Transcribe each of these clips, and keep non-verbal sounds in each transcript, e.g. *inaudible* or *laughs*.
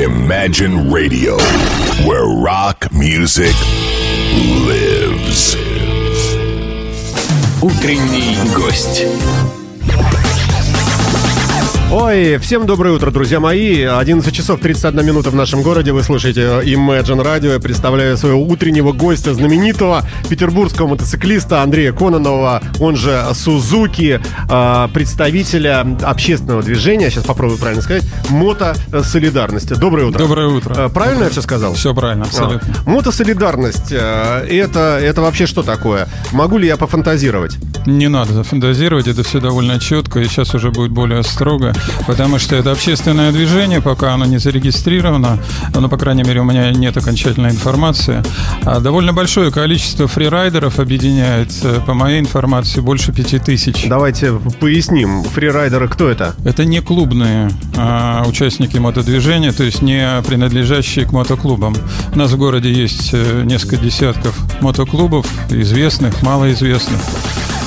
Imagine Radio, where rock music lives. Утренний гость. Ой, всем доброе утро, друзья мои. 11 часов 31 минута в нашем городе. Вы слушаете Imagine Radio. Я представляю своего утреннего гостя, знаменитого петербургского мотоциклиста Андрея Кононова, он же Сузуки, а, представителя общественного движения, сейчас попробую правильно сказать, Мотосолидарности. Доброе утро. Доброе утро. А, Правильно я все сказал? Все правильно, абсолютно. А, Мотосолидарность, а, это, это вообще что такое? Могу ли я пофантазировать? Не надо фантазировать, это все довольно четко, и сейчас уже будет более строго, потому что это общественное движение, пока оно не зарегистрировано, но, по крайней мере, у меня нет окончательной информации. А довольно большое количество фрирайдеров объединяет, э, по моей информации, больше пяти тысяч. Давайте поясним. Фрирайдеры кто это? Это не клубные а, участники мотодвижения, то есть не принадлежащие к мотоклубам. У нас в городе есть э, несколько десятков мотоклубов, известных, малоизвестных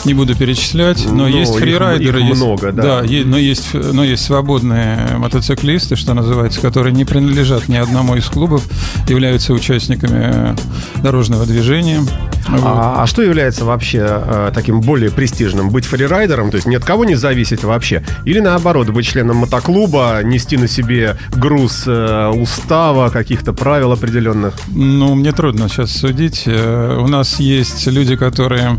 не буду перечислять, но, Но есть их- фрирайдеры, их есть, много, да. е- но есть, но есть свободные мотоциклисты, что называется, которые не принадлежат ни одному из клубов, являются участниками э, дорожного движения. Вот. А, а что является вообще э, таким более престижным? Быть фрирайдером, то есть ни от кого не зависеть вообще? Или наоборот, быть членом мотоклуба, нести на себе груз э, устава, каких-то правил определенных? Ну, мне трудно сейчас судить. Э, У нас есть люди, которые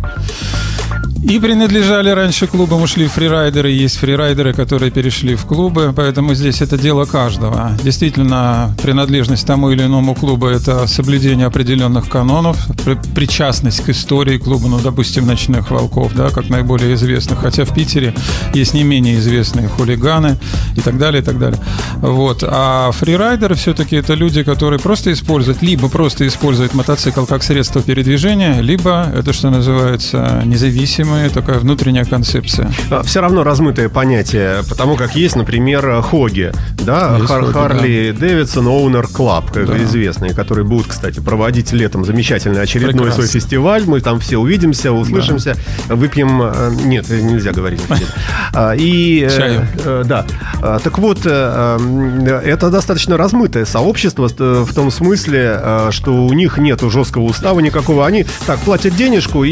и принадлежали раньше клубам, ушли фрирайдеры. Есть фрирайдеры, которые перешли в клубы, поэтому здесь это дело каждого. Действительно, принадлежность тому или иному клубу – это соблюдение определенных канонов, при- причастность к истории клуба, ну, допустим, «Ночных волков», да, как наиболее известных. Хотя в Питере есть не менее известные хулиганы и так далее, и так далее. Вот. А фрирайдеры все-таки это люди, которые просто используют, либо просто используют мотоцикл как средство передвижения, либо это, что называется, независимая такая внутренняя концепция. Все равно размытое понятие, потому как есть, например, Хоги, да, Есть Хар- Хоги, Harley Davidson Owner Club, как Да. известные, которые будут, кстати, проводить летом замечательный очередной Прекрасно. свой фестиваль. Мы там все увидимся, услышимся, выпьем... э, Нет, нельзя говорить. *laughs* А, И... э, Чаю. э, Да. А, Так вот, это достаточно размытое сообщество в том смысле, что у них нет жесткого устава никакого. Они так платят денежку и,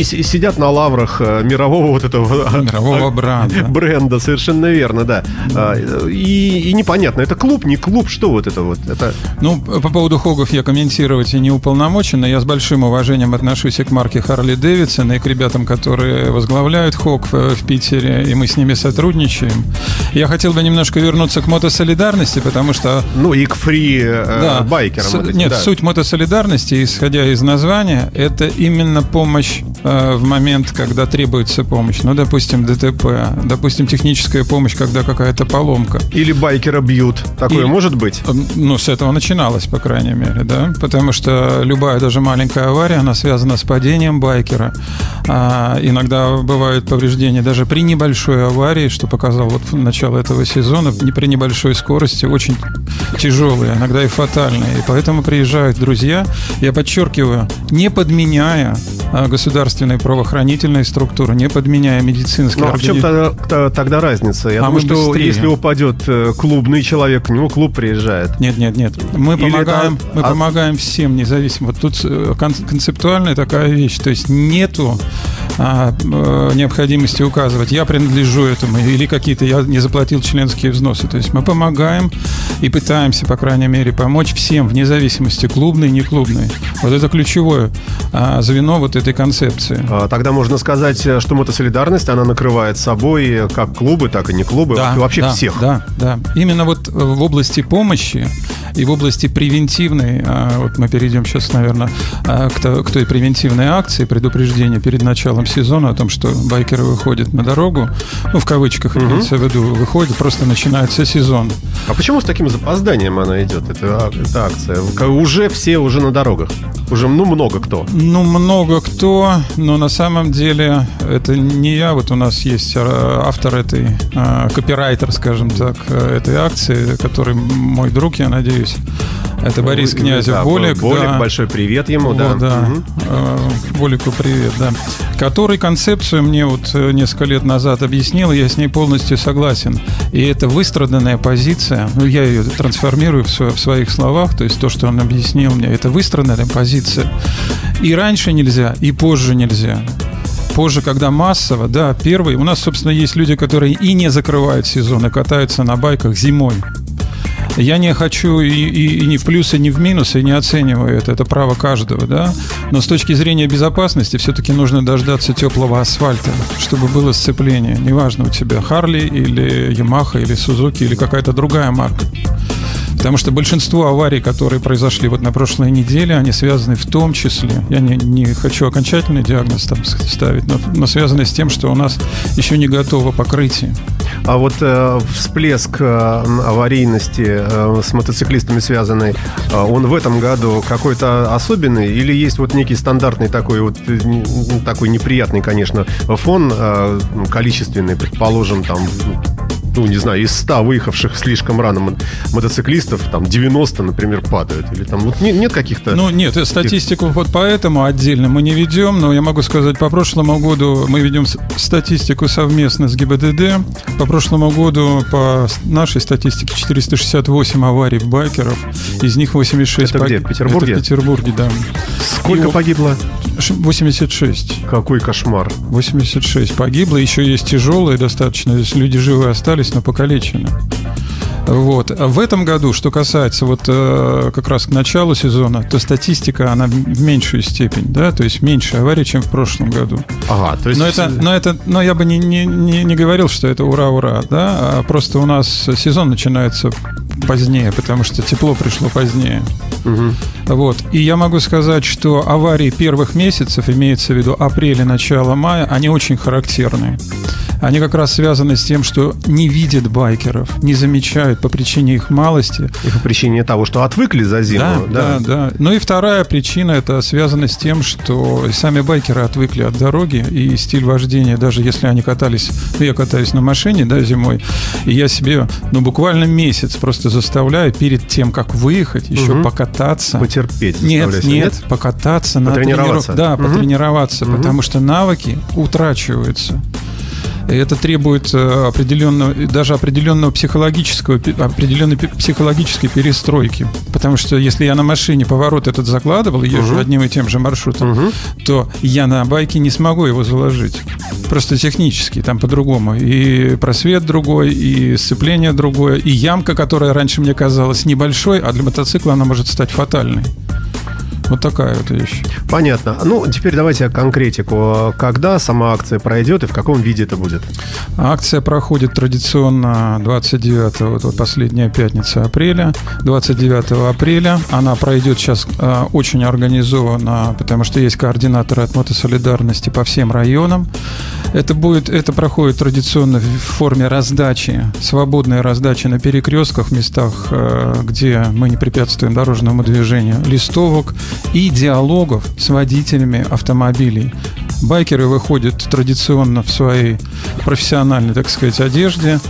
и сидят на лаврах э, мирового вот этого *laughs* Мирового бренда. бренда, совершенно верно, да. А, И, и непонятно, это клуб, не клуб, что вот это вот? Это Ну, по поводу Хогов я комментировать и не уполномочен, но я с большим уважением отношусь и к марке Харли Дэвидсон, и к ребятам, которые возглавляют Хог в, Питере, и мы с ними сотрудничаем. Я хотел бы немножко вернуться к мотосолидарности, потому что ну и к фри э, Да. байкерам. С- вот этим, нет, да. суть мотосолидарности, исходя из названия, это именно помощь э, в момент, когда требуется помощь. Ну, допустим, ДТП, допустим, техническая помощь, когда какая-то поломка. Или байкера бьют. Такое И- может быть? Э, Ну, с этого начиналось, по крайней мере, да, потому что любая, даже маленькая авария, она связана с падением байкера. А, иногда бывают повреждения даже при небольшой аварии, что показал вот начало этого сезона, не при небольшой скорости, очень тяжелые, иногда и фатальные. И поэтому приезжают друзья, я подчеркиваю, не подменяя а, государственные правоохранительные структуры, не подменяя медицинские Ну, а в чем тогда, тогда разница? Я А думаю, что быстрее. если упадет э, клубный человек, к нему клуб приезжает. Нет, нет, нет. Мы Или помогаем, это- мы а- помогаем всем, независимо. Вот тут э, кон- концептуальная такая вещь. То есть нету а, э, необходимости указывать, я принадлежу этому, или какие-то я не заплатил членские взносы. То есть мы помогаем и пытаемся, по крайней мере, помочь всем, вне зависимости, клубный, не клубный. Вот это ключевое а, звено вот этой концепции. А, Тогда можно сказать, э, что мотосолидарность, она накрывает собой как клубы, так и не клубы, вообще да, всех. Да, да. Именно вот э, в области помощи и в области превентивной, а, вот мы перейдем сейчас, наверное, а, к то- к той превентивной акции предупреждения перед началом сезона о том, что байкеры выходят на дорогу, ну, в кавычках имеется в виду, выходят, просто начинается сезон. А почему с таким запозданием она идет, эта, ак- эта акция? Уже все уже на дорогах. Уже, ну, много кто. Ну, много кто, но на самом деле это не я. Вот у нас есть автор этой, копирайтер, скажем так, э, этой акции, который мой друг, я надеюсь. Это Борис Вы- Князев да, Болик. Болик, да. большой привет ему, Вот, да. да. Мгм. Э, Болику привет, да. Который концепцию мне вот э, несколько лет назад объяснил, я с ней полностью согласен. И это выстраданная позиция, ну, я ее трансформирую в, в своих словах, то есть то, что он объяснил мне, это выстраданная позиция. И раньше нельзя, и позже нельзя. Позже, когда массово, да, первый, у нас, собственно, есть люди, которые и не закрывают сезон, и катаются на байках зимой. Я не хочу и, и- и ни в плюсы, ни в минусы, не оцениваю это. Это право каждого, да. Но с точки зрения безопасности все-таки нужно дождаться теплого асфальта, чтобы было сцепление. Неважно у тебя Харли или Ямаха или Сузуки или какая-то другая марка. Потому что большинство аварий, которые произошли вот на прошлой неделе, они связаны в том числе, я не, не хочу окончательный диагноз там ставить, но, но связаны с тем, что у нас еще не готово покрытие. А вот э, всплеск э, аварийности э, с мотоциклистами связанный, э, он в этом году какой-то особенный или есть вот некий стандартный такой вот э, не- такой неприятный, конечно, фон э, количественный, предположим, там ну, не знаю, из 100 выехавших слишком рано мо- мотоциклистов, там 90, например, падают. Или там вот не- нет каких-то... Ну, нет, э, статистику вот поэтому отдельно мы не ведем, но я могу сказать, по прошлому году мы ведем статистику совместно с ГИБДД. По прошлому году по нашей статистике 468 аварий байкеров, из них 86 Это где, в Петербурге? Это в Петербурге, да. Сколько и- погибло? Ш- 86. Какой кошмар. 86 погибло, еще есть тяжелые достаточно, то есть люди живы остались, но покалечены. Вот. А в этом году, что касается вот э, как раз к началу сезона, то статистика, она в меньшую степень, да, то есть меньше аварий, чем в прошлом году. Ага, то есть... Но это, но это, но я бы не, не, не, не говорил, что это ура-ура, да, а просто у нас сезон начинается позднее, потому что тепло пришло позднее. Мгм. Вот. И я могу сказать, что аварии первых месяцев, имеется в виду апреля, начало мая, они очень характерны. Они как раз связаны с тем, что не видят байкеров, не замечают по причине их малости. И по причине того, что отвыкли за зиму. Да, да, да. Ну и вторая причина это связано с тем, что сами байкеры отвыкли от дороги и стиль вождения, даже если они катались, ну я катаюсь на машине, да, зимой, и я себе, ну буквально месяц просто заставляю перед тем, как выехать, еще Мгм. покататься. Потерпеть. Нет, заставляйся, нет, покататься на Потренироваться. трениров- Да, Мгм. потренироваться, Мгм. потому что навыки утрачиваются. Это требует э, определенного, даже определенного психологического, определенной психологической перестройки. Потому что если я на машине поворот этот закладывал, езжу Мгм. одним и тем же маршрутом, Мгм. то я на байке не смогу его заложить. Просто технически, там по-другому. И просвет другой, и сцепление другое, и ямка, которая раньше мне казалась небольшой, а для мотоцикла она может стать фатальной. Вот такая вот вещь. Понятно. Ну, теперь давайте конкретику. Когда сама акция пройдет и в каком виде это будет? Акция проходит традиционно 29 вот, вот последняя пятница апреля. 29 апреля. Она пройдет сейчас э, очень организованно, потому что есть координаторы от мотосолидарности по всем районам. Это будет, это проходит традиционно в форме раздачи, свободной раздачи на перекрестках, в местах, э, где мы не препятствуем дорожному движению, листовок и диалогов с водителями автомобилей. Байкеры выходят традиционно в своей профессиональной, так сказать, одежде,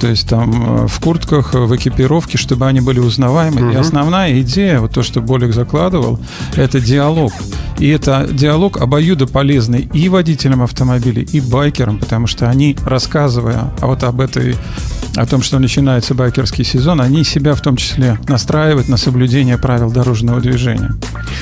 то есть там э, в куртках, э, в экипировке, чтобы они были узнаваемы. И Мгм. основная идея, вот то, что Болик закладывал, это диалог. И это диалог обоюдо полезный и водителям автомобилей, и байкерам, потому что они, рассказывая а вот об этой о том, что начинается байкерский сезон, они себя в том числе настраивают на соблюдение правил дорожного движения.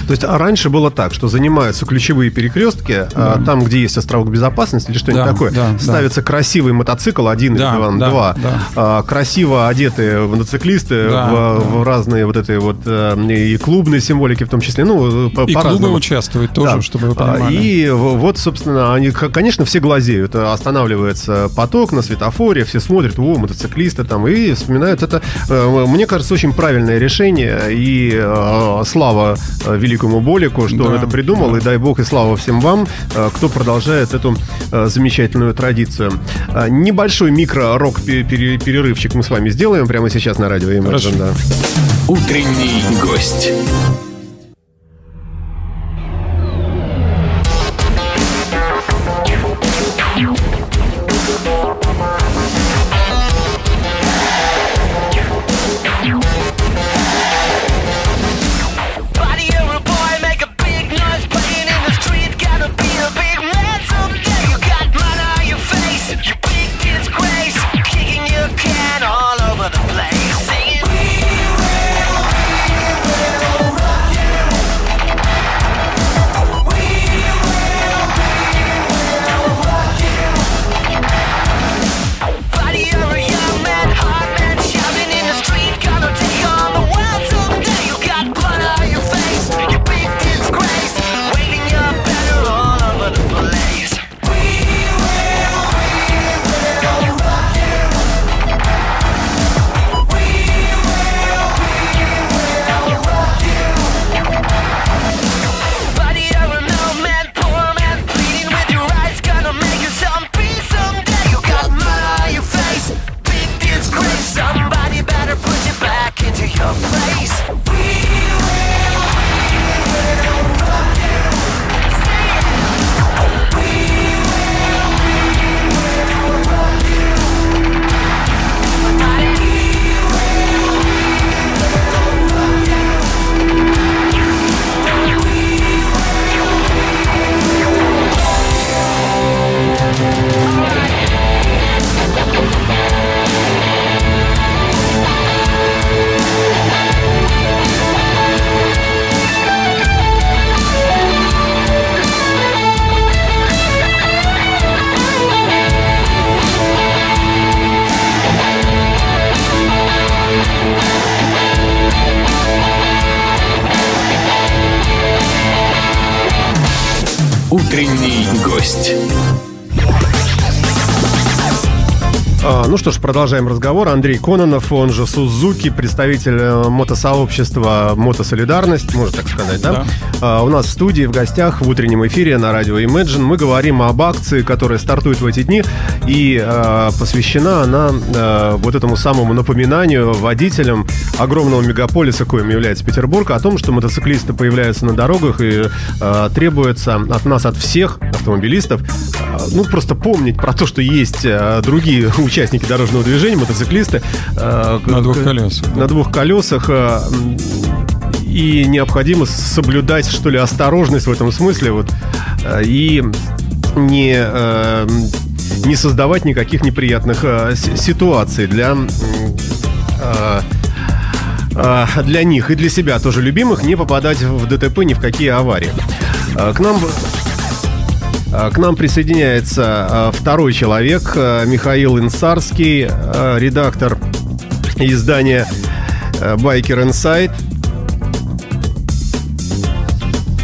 То есть а раньше было так, что занимаются ключевые перекрестки, а, там, где есть островок безопасности или что-нибудь Да, такое. да, да. Ставится красивый мотоцикл, один Да, или два, да, два. да. А, красиво одетые мотоциклисты Да, в, да. в разные вот этой вот э, и клубной символики в том числе. Ну, по, И клубы по-разному. участвуют тоже, Да. чтобы вы А, понимали. И в- вот, собственно, они, конечно, все глазеют. Останавливается поток на светофоре, все смотрят, о, мотоциклисты там, и вспоминают это. Э, Мне кажется, очень правильное решение. И э, слава э, великому Болику, что он Да, это придумал. да. И дай бог и слава всем вам, э, кто продолжает эту э, замечательную традицию. Э, Небольшой микро-рок-перерывчик мы с вами сделаем прямо сейчас на радио Imagine, да. Утренний гость. Ну что ж, продолжаем разговор. Андрей Кононов, он же Сузуки, представитель э, мотосообщества «Мотосолидарность», можно так сказать, да? Да. А, у нас в студии, в гостях, в утреннем эфире на радио Imagine мы говорим об акции, которая стартует в эти дни, и э, посвящена она э, вот этому самому напоминанию водителям огромного мегаполиса, коим является Петербург, о том, что мотоциклисты появляются на дорогах и э, требуется от нас, от всех автомобилистов, э, ну, просто помнить про то, что есть э, другие *laughs* участники дорожного движения, мотоциклисты. э, На к- двух колесах. На двух колесах. э, И необходимо соблюдать, что ли, осторожность в этом смысле. Вот, э, и не, э, не создавать никаких неприятных э, си- ситуаций для... э, для них и для себя тоже любимых не попадать в ДТП ни в какие аварии. К нам К нам присоединяется а, второй человек, а, Михаил Инсарский, редактор издания Biker Insight.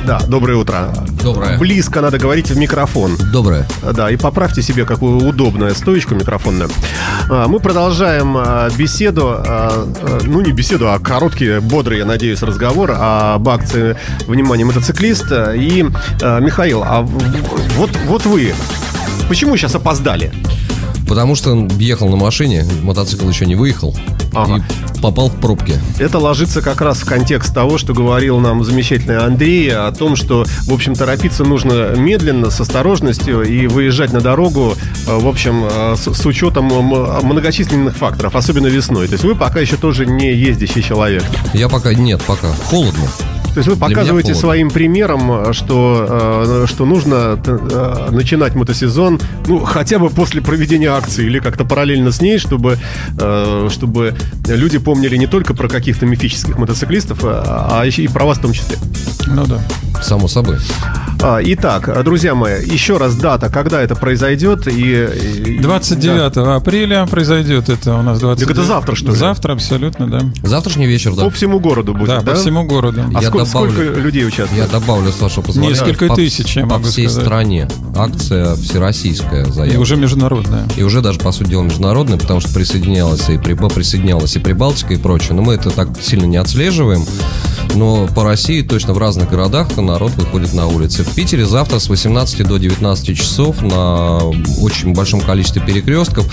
Да, доброе утро. Доброе. Близко надо говорить в микрофон. Доброе. Да, и поправьте себе какую удобную стоечку микрофонную. А, Мы продолжаем а, беседу, а, ну не беседу, а короткий, бодрый, я надеюсь, разговор об акции «Внимание, мотоциклист». И, Михаил, а вот, вот вы, почему сейчас опоздали? Потому что он ехал на машине, мотоцикл еще не выехал. Ага. И попал в пробки. Это ложится как раз в контекст того, что говорил нам замечательный Андрей о том, что, в общем, торопиться нужно медленно, с осторожностью и выезжать на дорогу, э, в общем, э, с, с учетом многочисленных факторов, особенно весной. То есть вы пока еще тоже не ездящий человек. Я пока нет, пока холодно. То есть вы показываете своим примером, что, э, что нужно э, начинать мотосезон, ну, хотя бы после проведения акции или как-то параллельно с ней, чтобы, э, чтобы люди помнили не только про каких-то мифических мотоциклистов, а а еще и про вас в том числе. Ну да. Само собой. А, Итак, друзья мои, еще раз дата, когда это произойдет. И, и- 29 апреля произойдет это у нас 20. Так это завтра, что ли? Завтра, абсолютно, да. Завтрашний вечер, да. да. По всему городу будет, Да, да? по всему городу. А Я сколько, добавлю. сколько людей участвует? Я добавлю, с вашего позволения. Несколько По- тысяч, я По могу всей сказать. стране. Акция всероссийская И заявлена. уже международная. И уже даже, по сути дела, международная, потому что присоединялась и, Приб- присоединялась и Прибалтика и прочее. Но мы это так сильно не отслеживаем. Но по России точно в разных городах народ выходит на улицы. В Питере завтра с 18 до 19 часов на очень большом количестве перекрестков.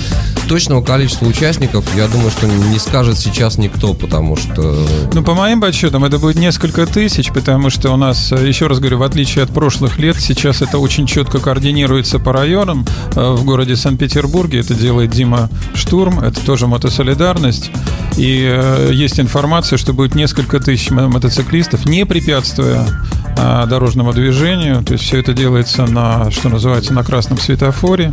Точного количества участников, я думаю, что не скажет сейчас никто, потому что... Ну, по моим подсчетам, это будет несколько тысяч, потому что у нас, еще раз говорю, в отличие от прошлых лет, сейчас это очень четко координируется по районам. Э, В городе Санкт-Петербурге это делает Дима Штурм, это тоже мотосолидарность. И э, есть информация, что будет несколько тысяч мо- мотоциклистов, не препятствуя а, дорожному движению. То есть все это делается на, что называется, на красном светофоре.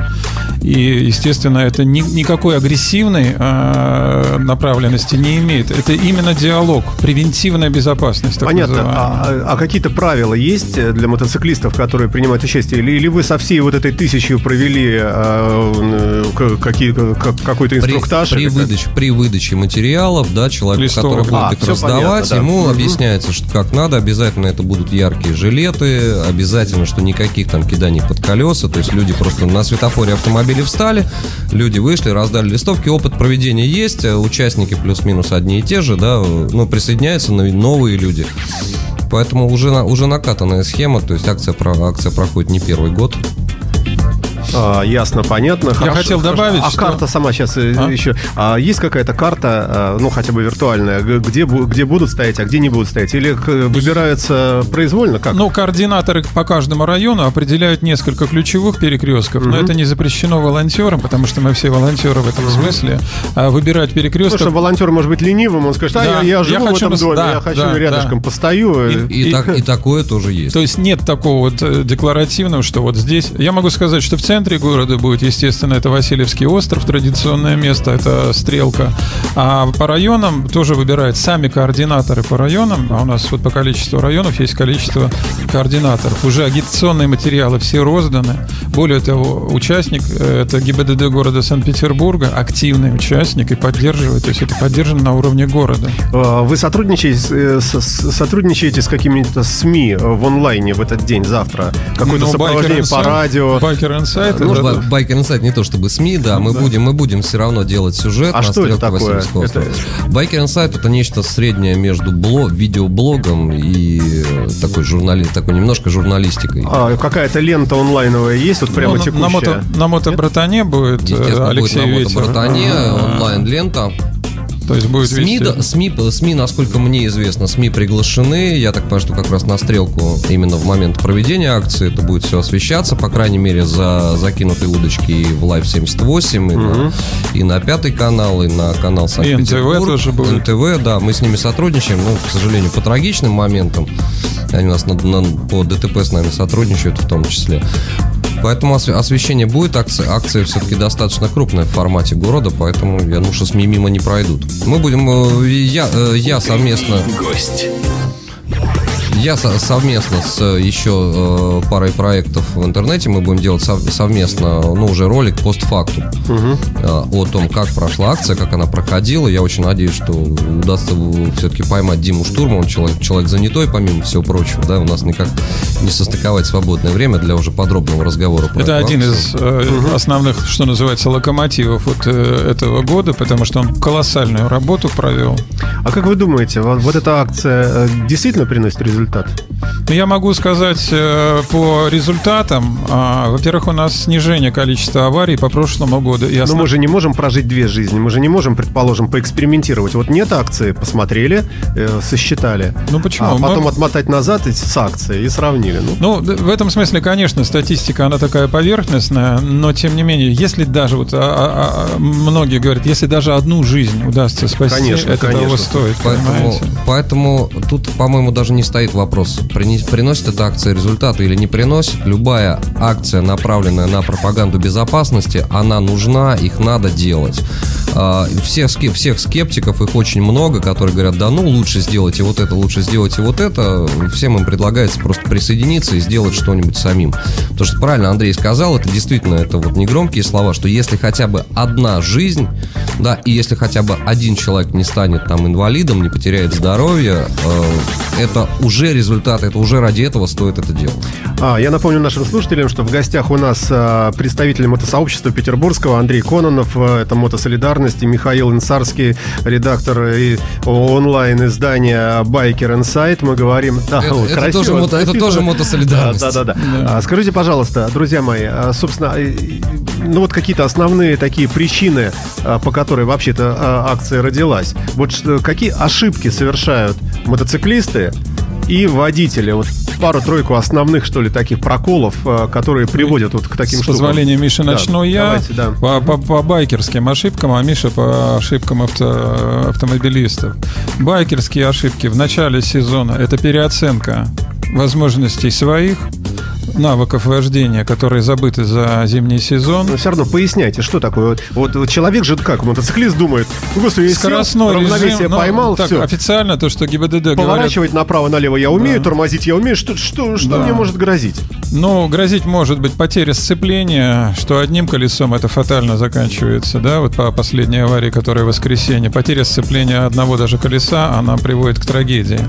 И, естественно, это ни- никакой агрессивной а, направленности не имеет. Это именно диалог, превентивная безопасность. так Понятно. называемая. А, а какие-то правила есть для мотоциклистов, которые принимают участие? Или, или вы со всей вот этой тысячей провели э, к- какие, как- какой-то При, инструктаж? при как? выдаче, при выдаче материалов, да, человек, Листовок. который будет А, их раздавать, понятно, да. ему Мгм. объясняется, что как надо, обязательно это будут яркие жилеты, обязательно, что никаких там киданий под колеса, то есть люди просто на светофоре автомобиля встали, люди вышли, раздали листовки, опыт проведения есть, э, участники плюс-минус одни и те же, да, но присоединяются но- новые люди. Поэтому уже, уже накатанная схема, то есть акция, акция проходит не первый год. А, ясно, понятно. Хорошо, хотел хорошо. добавить, А что- карта сама сейчас А? еще. А есть какая-то карта, э, ну хотя бы виртуальная, где, где будут стоять, а где не будут стоять? Или к- выбираются произвольно? Как? Ну, координаторы по каждому району определяют несколько ключевых перекрестков, но это не запрещено волонтерам, потому что мы все волонтеры в этом смысле. А выбирать Потому перекресток... что волонтер может быть ленивым, он скажет, а Да, я, я я живу хочу в этом нас- доме, да, я хочу да, рядышком да. постою. И- И, И- так, и такое тоже есть. То есть нет такого вот э, декларативного, что вот здесь... Я могу сказать, что в центре центре города будет, естественно, это Васильевский остров, традиционное место, это Стрелка. А по районам тоже выбирают сами координаторы по районам, а у нас вот по количеству районов есть количество координаторов. Уже агитационные материалы все розданы. Более того, участник, э, это ГИБДД города Санкт-Петербурга, активный участник и поддерживает, то есть это поддержано на уровне города. А, Вы сотрудничаете, с, с- сотрудничаете с какими-то СМИ в онлайне в этот день, завтра? Какое-то Ну, сопровождение по Insight- радио? Biker Insight, Ну, это- Ба- Байкер Инсайт не то чтобы СМИ, да, мы будем, мы будем все равно делать сюжет. А на что это стрелке такое? Байкер Инсайт это нечто среднее между бло, видеоблогом и э, такой журнали, такой немножко журналистикой. А, какая-то лента онлайновая есть, вот прямо Ну, на- текущая? на, мото, на мотобратане будет э, Естественно, Алексей будет на Ветер. мотобратане, А, онлайн-лента. То есть будет СМИ, да, СМИ, СМИ, насколько мне известно, СМИ приглашены. Я так понимаю, что как раз на стрелку именно в момент проведения акции это будет все освещаться, по крайней мере, за закинутые удочки и в Live 78, и, на, и на пятый канал, и на канал Санкт-Петербург. тоже будет. НТВ, да, мы с ними сотрудничаем, ну, к сожалению, по трагичным моментам. Они у нас на- на- по ДТП с нами сотрудничают в том числе. Поэтому осве- освещение будет, акция, акция все-таки достаточно крупная в формате города, поэтому я думаю, что СМИ мимо не пройдут. Мы будем, э, я, э, я совместно, Гость. Я со- совместно с еще э, парой проектов в интернете, мы будем делать сов- совместно, ну, уже ролик постфактум э, о том, как прошла акция, как она проходила. Я очень надеюсь, что удастся все-таки поймать Диму Штурма, он человек, человек занятой, помимо всего прочего, да, у нас никак не состыковать свободное время для уже подробного разговора. про Это один акцию. из э, основных, что называется, локомотивов вот э, этого года, потому что он колоссальную работу провел. А как вы думаете, вот, вот эта акция э, действительно приносит результат? Ну, я могу сказать э, по результатам. а, во-первых, у нас снижение количества аварий по прошлому году. И Но основ- мы же не можем прожить две жизни, мы же не можем, предположим, поэкспериментировать. Вот нет акции, посмотрели, э, сосчитали. Ну, почему? А потом Мы- отмотать назад и с акцией и сравнили. Ну, Ну, в этом смысле, конечно, статистика, она такая поверхностная, но тем не менее, если даже вот а- а- а, многие говорят, если даже одну жизнь удастся спасти, Конечно, это того конечно. стоит, Поэтому, понимаете? поэтому тут, по-моему, даже не стоит вопрос, принес- приносит эта акция результаты или не приносит. Любая акция, направленная на пропаганду безопасности, она нужна, их надо делать. А, Всех, всех скептиков, их очень много, которые говорят, да ну, лучше сделайте вот это, лучше сделайте вот это. Всем им предлагается просто присоединиться и сделать что-нибудь самим. Потому что правильно Андрей сказал, это действительно, это вот не громкие слова, что если хотя бы одна жизнь, да, и если хотя бы один человек не станет там инвалидом, не потеряет здоровье, э, это уже результат, это уже ради этого стоит это делать. А, я напомню нашим слушателям, что в гостях у нас а, представитель мотосообщества Петербургского Андрей Кононов, а, это Мотосолидарность, и Михаил Инсарский, редактор и онлайн-издания Biker Insight. Мы говорим... Да, Это- вот, это красиво, тоже мото- это тоже мотосолидарность. Да, да, да. да. А, скажите, пожалуйста, друзья мои, а, собственно, ну вот какие-то основные такие причины, а, по которой вообще-то а, акция родилась. Вот что- какие ошибки совершают мотоциклисты и водители? Вот пару-тройку основных, что ли, таких проколов, а, которые приводят вот к таким С штукам. позволения Миши Да, начну я. давайте, да. По, по- по байкерским ошибкам, а Миша по ошибкам авто- автомобилистов. Байкерские ошибки в начале сезона – это переоценка возможностей своих, навыков вождения, которые забыты за зимний сезон. Но все равно поясняйте, что такое. Вот, вот человек же как, мотоциклист думает, ну, господи, я сел, Скоростной равновесие режим, ну, поймал, так, все. официально то, что ГИБДД говорят, Поворачивать направо-налево я умею, Да. тормозить я умею. Что, что, что Да. мне может грозить? Ну, грозить может быть потеря сцепления, что одним колесом это фатально заканчивается, да, вот по последней аварии, которая в воскресенье. Потеря сцепления одного даже колеса, она приводит к трагедии.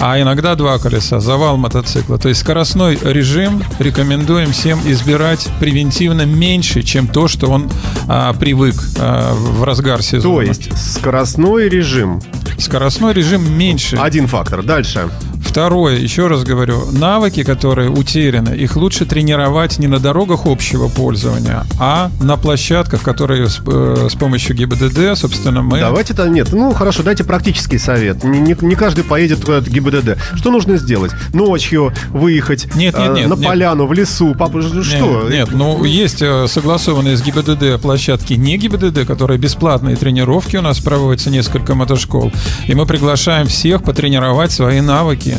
А иногда два колеса, завал мотоцикла. То есть скоростной режим рекомендуем всем избирать превентивно меньше, чем то, что он а, привык а, в разгар сезона. То есть скоростной режим. Скоростной режим меньше. Один фактор. Дальше. Второе, еще раз говорю, навыки, которые утеряны, их лучше тренировать не на дорогах общего пользования, а на площадках, которые с, э, с помощью ГИБДД, собственно, мы... Давайте то нет. Ну хорошо, дайте практический совет. Не, не- не каждый поедет в ГИБДД. Что нужно сделать? Ночью выехать Нет, нет, э, нет, на нет. поляну, в лесу. Папа, ж- что? Нет, нет, ну есть э, согласованные с ГИБДД площадки не ГИБДД, которые бесплатные тренировки у нас проводятся несколько мотошкол. И мы приглашаем всех потренировать свои навыки.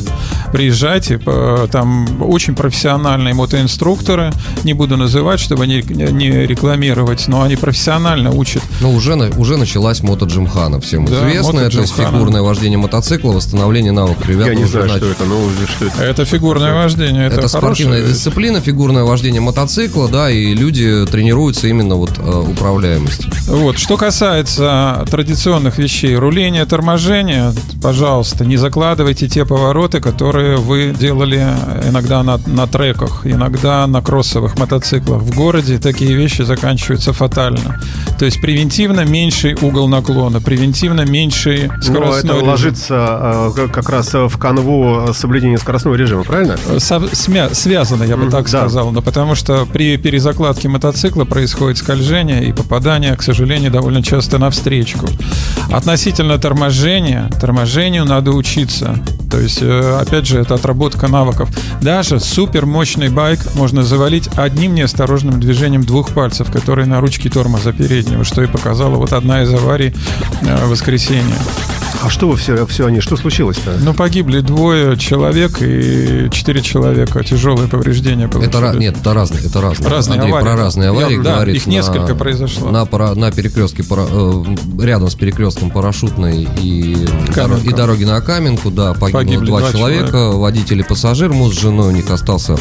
Приезжайте, по- там очень профессиональные мотоинструкторы, не буду называть, чтобы не, не рекламировать, но они профессионально учат. Ну, уже, уже началась мотоджимхана, всем Да, известно. Это фигурное вождение мотоцикла, восстановление навыков. Ребята Я не уже знаю, что начали. это, ну, что это. Это фигурное вождение, это, Это, спортивная хорошее. дисциплина, фигурное вождение мотоцикла, да, и люди тренируются именно вот э, управляемости. Вот. Что касается традиционных вещей, руление, торможение, пожалуйста, не закладывайте те повороты, которые вы делали иногда на, на треках, иногда на кроссовых мотоциклах. В городе такие вещи заканчиваются фатально. То есть превентивно меньший угол наклона, превентивно меньший Ну, скоростной это режим. ложится э, как- раз э, в канву соблюдения скоростного режима, правильно? Со- смя- связано, я бы Мгм, так да. сказал, но потому что при перезакладке мотоцикла происходит скольжение и попадание, к сожалению, довольно часто на встречку. Относительно торможения, торможению надо учиться. То есть, э, опять же, это отработка навыков. Даже супер мощный байк можно завалить одним неосторожным движением двух пальцев, которые на ручке тормоза переднего, что и показала вот одна из аварий э, в воскресенье. А что вы все, все они, что случилось-то? Ну, погибли двое человек и четыре человека. Тяжелые повреждения получили. Это нет, это разные, это разные. Разные Андрей аварии. про разные аварии Я- да, говорит. их несколько произошло. На, пара- на перекрестке, э, рядом с перекрестком парашютной и, доро- и дороги на Каменку, да, погибло Погибли два, два человека, человека. водитель и пассажир, муж с женой, у них остался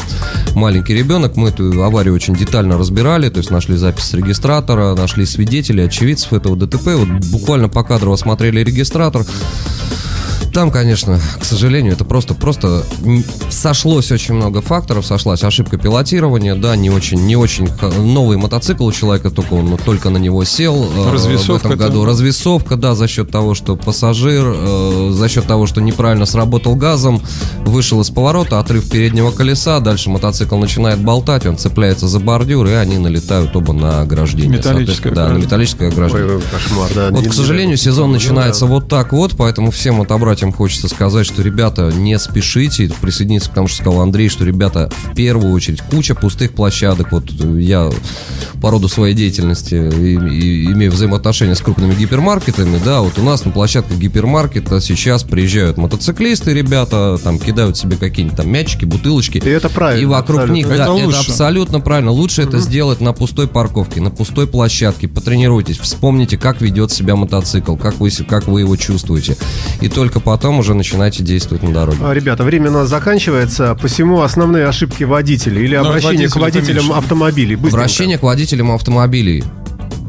маленький ребенок. Мы эту аварию очень детально разбирали, то есть нашли запись с регистратора, нашли свидетелей, очевидцев этого ДТП. Вот буквально по кадрово смотрели регистратор. Там, конечно, к сожалению, это просто, просто сошлось очень много факторов, сошлась ошибка пилотирования, да, не очень, не очень новый мотоцикл у человека, только он только на него сел э, в Развесовка этом году. там. Развесовка, да, за счет того, что пассажир, э, за счет того, что неправильно сработал газом, вышел из поворота, отрыв переднего колеса, дальше мотоцикл начинает болтать, он цепляется за бордюр, и они налетают оба на ограждение. Металлическое Да, на металлическое ограждение. Ой, кошмар, да. Вот, к сожалению, сезон ну, начинается да. вот так вот, поэтому всем мотобратьям хочется сказать, что, ребята, не спешите присоединиться к тому, что сказал Андрей, что, ребята, в первую очередь, куча пустых площадок. Вот я по роду своей деятельности и- и- имею взаимоотношения с крупными гипермаркетами, да, вот у нас на площадках гипермаркета сейчас приезжают мотоциклисты, ребята, там кидают себе какие-нибудь там мячики, бутылочки. И это правильно, И вокруг абсолютно. них, Это да, это лучше. абсолютно правильно. Лучше это сделать на пустой парковке, на пустой площадке. Потренируйтесь, вспомните, как ведет себя мотоцикл, как вы, как вы его чувствуете. И только потом уже начинайте действовать на дороге. А, Ребята, время у нас заканчивается, посему основные ошибки водителей или Ну, обращение к водителям автомобилей. Быстренько. Обращение к водителям автомобилей.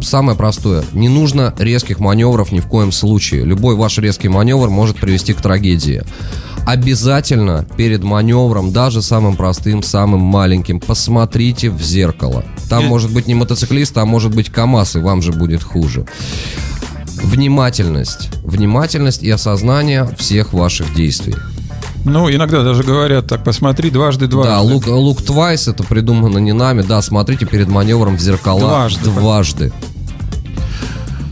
Самое простое. Не нужно резких маневров ни в коем случае. Любой ваш резкий маневр может привести к трагедии. Обязательно перед маневром, даже самым простым, самым маленьким, посмотрите в зеркало. Там может быть не мотоциклист, а может быть КАМАЗ, и вам же будет хуже. Внимательность. Внимательность и осознание всех ваших действий. Ну, иногда даже говорят так, посмотри дважды дважды. Да, лук, лук Twice, это придумано не нами. Да, смотрите перед маневром в зеркала Дважды. дважды.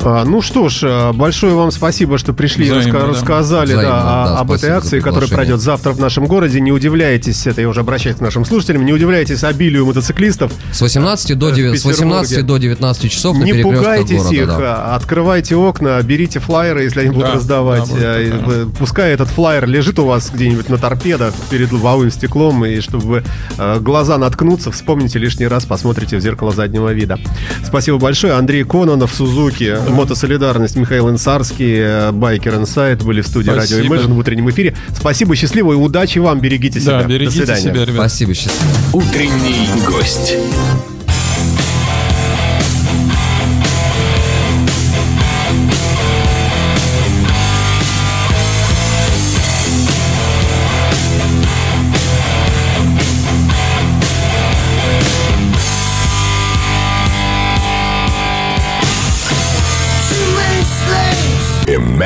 А, ну что ж, а, большое вам спасибо, что пришли и раска- да. рассказали Взаимно, да, о- да, об этой акции, которая пройдет завтра в нашем городе. Не удивляйтесь, это я уже обращаюсь к нашим слушателям, не удивляйтесь обилию мотоциклистов. С 18 до, Э, в 9 с 18 Петербурге. до 19 часов на Не пугайтесь города. их, да. а, открывайте окна, берите флайеры, если они будут Да, раздавать. да, будет Пускай этот флайер лежит у вас где-нибудь на торпедах перед лобовым стеклом, и чтобы э, глаза наткнутся, вспомните лишний раз, посмотрите в зеркало заднего вида. Спасибо большое. Андрей Кононов, Сузуки, Мотосолидарность, Михаил Инсарский, э, Байкер Инсайт были в студии Спасибо. Радио Imagine в утреннем эфире. Спасибо, счастливо и удачи вам, берегите себя. Да, берегите До свидания. себя, ребят. Спасибо, счастливо. Утренний гость.